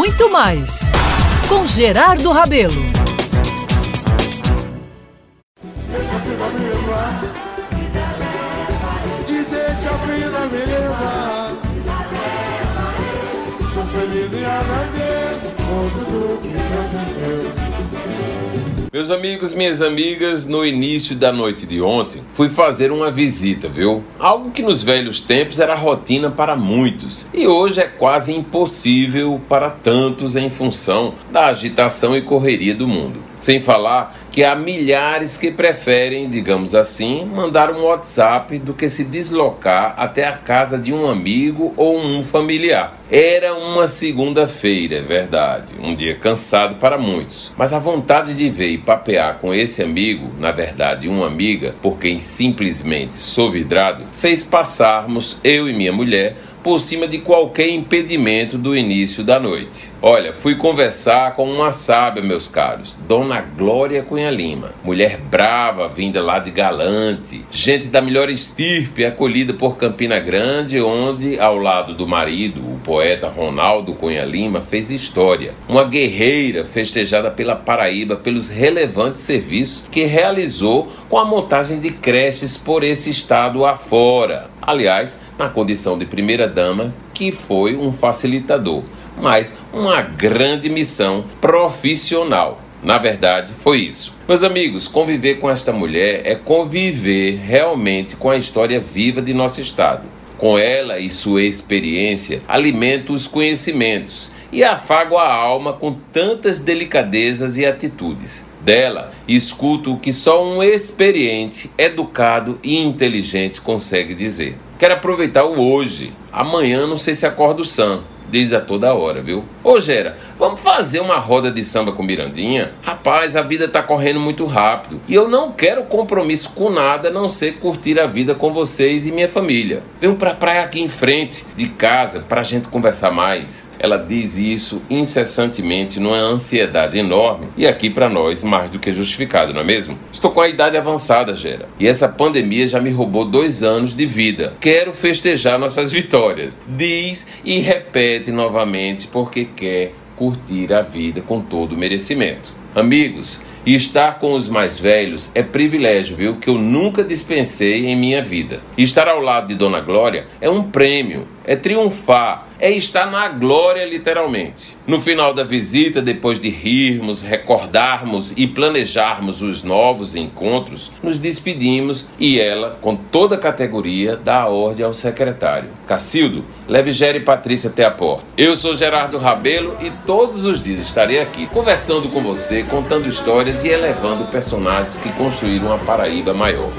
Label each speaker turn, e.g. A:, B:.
A: muito mais com Gerardo Rabelo.
B: Deixa a me levar. Deixa a me levar. Sou feliz e agradeço por tudo que Deus me deu.
C: Meus amigos, minhas amigas, no início da noite de ontem, fui fazer uma visita, viu? Algo que nos velhos tempos era rotina para muitos e hoje é quase impossível para tantos em função da agitação e correria do mundo. Sem falar que há milhares que preferem, digamos assim, mandar um WhatsApp do que se deslocar até a casa de um amigo ou um familiar. Era uma segunda-feira, é verdade, um dia cansado para muitos, mas a vontade de ver e papear com esse amigo, na verdade uma amiga, por quem simplesmente sou vidrado, fez passarmos eu e minha mulher por cima de qualquer impedimento do início da noite. Olha, fui conversar com uma sábia, meus caros, Dona Glória Cunha Lima, mulher brava, vinda lá de Galante, gente da melhor estirpe, acolhida por Campina Grande, onde, ao lado do marido, o poeta Ronaldo Cunha Lima, fez história. Uma guerreira festejada pela Paraíba pelos relevantes serviços que realizou com a montagem de creches por esse estado afora. Aliás, na condição de primeira-dama, que foi um facilitador, mas uma grande missão profissional. Na verdade, foi isso. Meus amigos, conviver com esta mulher é conviver realmente com a história viva de nosso estado. Com ela e sua experiência, alimento os conhecimentos e afago a alma com tantas delicadezas e atitudes. Dela, escuto o que só um experiente, educado e inteligente consegue dizer. Quero aproveitar o hoje. Amanhã não sei se acordo sã. Diz a toda hora, viu? Ô Gera, vamos fazer uma roda de samba com Mirandinha? Rapaz, a vida tá correndo muito rápido e eu não quero compromisso com nada a não ser curtir a vida com vocês e minha família. Venham pra praia aqui em frente de casa pra gente conversar mais. Ela diz isso incessantemente numa ansiedade enorme e aqui para nós mais do que justificado, não é mesmo? Estou com a idade avançada, Gera, e essa pandemia já me roubou dois anos de vida. Quero festejar nossas vitórias. Diz e repete novamente porque quer curtir a vida com todo o merecimento. Amigos, estar com os mais velhos é privilégio, viu? Que eu nunca dispensei em minha vida. E estar ao lado de Dona Glória é um prêmio, é triunfar, é estar na glória, literalmente. No final da visita, depois de rirmos, recordarmos e planejarmos os novos encontros, nos despedimos e ela, com toda a categoria, dá a ordem ao secretário: Cacildo, leve Gera e Patrícia até a porta. Eu sou Gerardo Rabelo e todos os dias estarei aqui conversando com você, contando histórias histórias e elevando personagens que construíram a Paraíba maior.